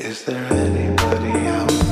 Is there anybody out